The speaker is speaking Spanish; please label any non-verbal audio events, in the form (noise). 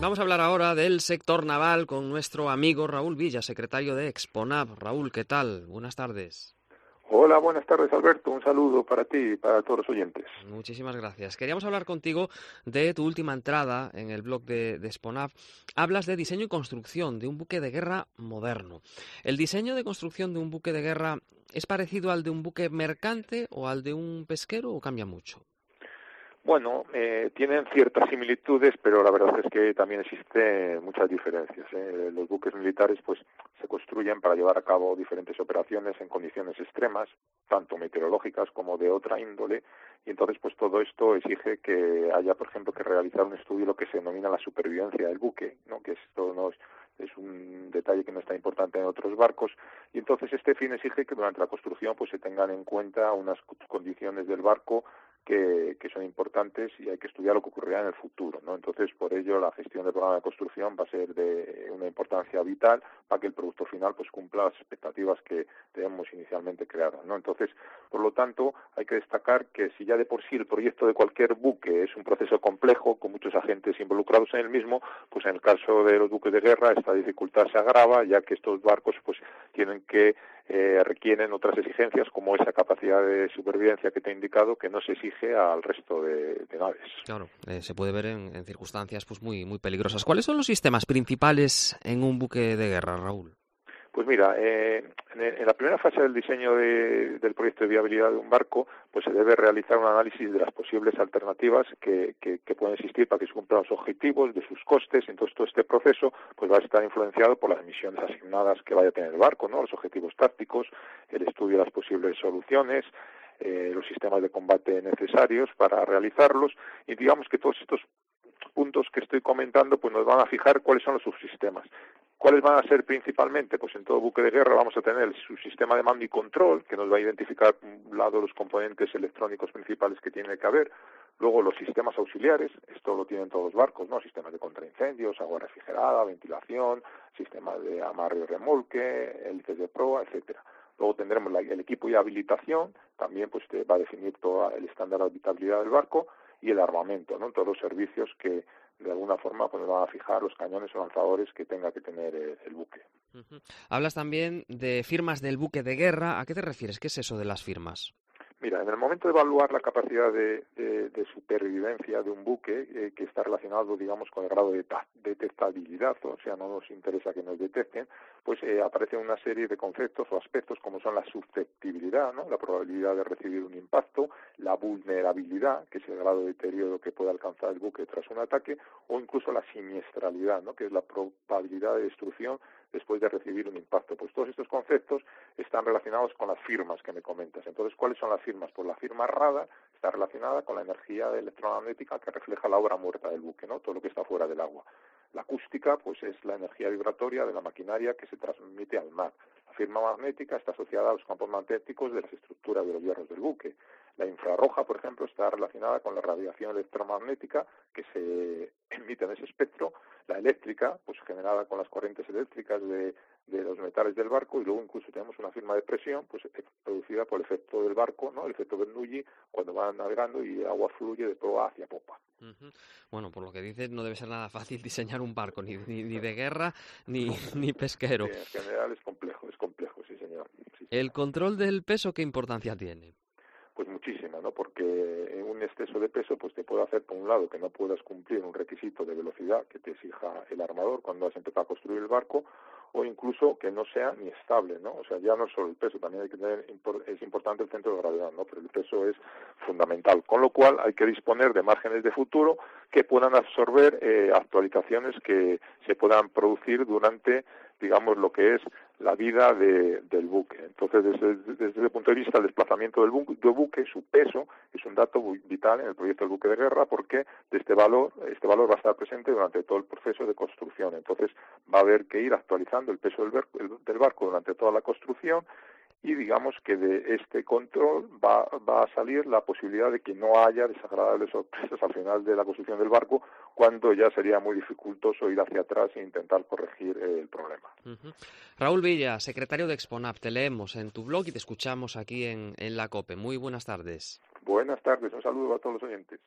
Vamos a hablar ahora del sector naval con nuestro amigo Raúl Villa, secretario de Exponab. Raúl, ¿qué tal? Buenas tardes. Hola, buenas tardes Alberto. Un saludo para ti y para todos los oyentes. Muchísimas gracias. Queríamos hablar contigo de tu última entrada en el blog de, de Hablas de diseño y construcción de un buque de guerra moderno. ¿El diseño de construcción de un buque de guerra es parecido al de un buque mercante o al de un pesquero o cambia mucho? Bueno, eh, tienen ciertas similitudes, pero la verdad es que también existen muchas diferencias. ¿eh? Los buques militares, pues, se construyen para llevar a cabo diferentes operaciones en condiciones extremas, tanto meteorológicas como de otra índole, y entonces, pues, todo esto exige que haya, por ejemplo, que realizar un estudio lo que se denomina la supervivencia del buque, ¿no? Que esto no es, es un detalle que no está importante en otros barcos, y entonces este fin exige que durante la construcción, pues, se tengan en cuenta unas condiciones del barco que, que, son importantes y hay que estudiar lo que ocurrirá en el futuro. ¿no? Entonces, por ello, la gestión del programa de construcción va a ser de una importancia vital para que el producto final pues cumpla las expectativas que tenemos inicialmente creadas. ¿no? Entonces, por lo tanto, hay que destacar que si ya de por sí el proyecto de cualquier buque es un proceso complejo, con muchos agentes involucrados en el mismo, pues en el caso de los buques de guerra esta dificultad se agrava, ya que estos barcos pues tienen que eh, requieren otras exigencias como esa capacidad de supervivencia que te he indicado que no se exige al resto de, naves. Claro, eh, se puede ver en, circunstancias pues muy muy peligrosas. ¿Cuáles son los sistemas principales en un buque de guerra, Raúl? Pues mira, eh, en, la primera fase del diseño del proyecto de viabilidad de un barco, pues se debe realizar un análisis de las posibles alternativas que, que, pueden existir para que se cumplan los objetivos, de sus costes. Entonces, todo este proceso pues va a estar influenciado por las misiones asignadas que vaya a tener el barco, ¿no? Los objetivos tácticos, el estudio de las posibles soluciones, eh, los sistemas de combate necesarios para realizarlos y digamos que todos estos puntos que estoy comentando pues nos van a fijar cuáles son los subsistemas. ¿Cuáles van a ser principalmente? Pues en todo buque de guerra vamos a tener el subsistema de mando y control, que nos va a identificar, por un lado, los componentes electrónicos principales que tiene que haber. Luego, los sistemas auxiliares, esto lo tienen todos los barcos, ¿no? Sistemas de contraincendios, agua refrigerada, ventilación, sistemas de amarre y remolque, hélices de proa, etcétera. Luego tendremos el equipo y habilitación, también pues va a definir todo el estándar de habitabilidad del barco y el armamento, ¿no? Todos los servicios que de alguna forma pues van a fijar los cañones o lanzadores que tenga que tener eh, el buque. Hablas también de firmas del buque de guerra. ¿A qué te refieres? ¿Qué es eso de las firmas? Mira, en el momento de evaluar la capacidad de, supervivencia de un buque, eh, que está relacionado, digamos, con el grado de detectabilidad, o sea, no nos interesa que nos detecten, pues eh, aparece una serie de conceptos o aspectos como son la susceptibilidad, ¿no? la probabilidad de recibir un impacto, la vulnerabilidad, que es el grado de deterioro que puede alcanzar el buque tras un ataque, o incluso la siniestralidad, ¿no? que es la probabilidad de destrucción después de recibir un impacto. Pues todos estos conceptos están relacionados con las firmas que me comentas. Entonces, ¿cuáles son las firmas? Pues la firma RADA está relacionada con la energía electromagnética que refleja la obra muerta del buque, ¿no? Todo lo que está fuera del agua. La acústica, pues es la energía vibratoria de la maquinaria que se transmite al mar. La firma magnética está asociada a los campos magnéticos de las estructuras de los hierros del buque. La infrarroja, por ejemplo, está relacionada con la radiación electromagnética que se emite en ese espectro. La eléctrica, pues generada con las corrientes eléctricas de, del barco. Y luego incluso tenemos una firma de presión, pues eh, producida por el efecto del barco, ¿no? El efecto Bernoulli, cuando va navegando y el agua fluye de proa hacia popa. Bueno, por lo que dices, no debe ser nada fácil (laughs) diseñar un barco, ni, ni, de guerra ni, (laughs) ni pesquero. en general es complejo, es complejo, sí señor. ¿El control del peso qué importancia tiene? Pues muchísima, ¿no? Porque un exceso de peso pues te puede hacer, por un lado, que no puedas cumplir un requisito de velocidad que te exija el armador cuando has empezado a construir el barco, o incluso que no sea ni estable, ¿no? O sea, ya no solo el peso, también hay que tener, es importante el centro de gravedad, ¿no? Pero el peso es fundamental, con lo cual hay que disponer de márgenes de futuro que puedan absorber eh, actualizaciones que se puedan producir durante, digamos, lo que es la vida de, del buque. Entonces, desde, desde ese punto de vista, el desplazamiento del buque, del buque, su peso, es un dato vital en el proyecto del buque de guerra porque de este valor, este valor va a estar presente durante todo el proceso de construcción. Entonces, va a haber que ir actualizando el peso del, del barco durante toda la construcción y digamos que de este control va, va a salir la posibilidad de que no haya desagradables sorpresas al final de la construcción del barco cuando ya sería muy dificultoso ir hacia atrás e intentar corregir el problema. Raúl Villa, secretario de Exponap, te leemos en tu blog y te escuchamos aquí en, en la COPE. Muy buenas tardes. Buenas tardes, un saludo a todos los oyentes.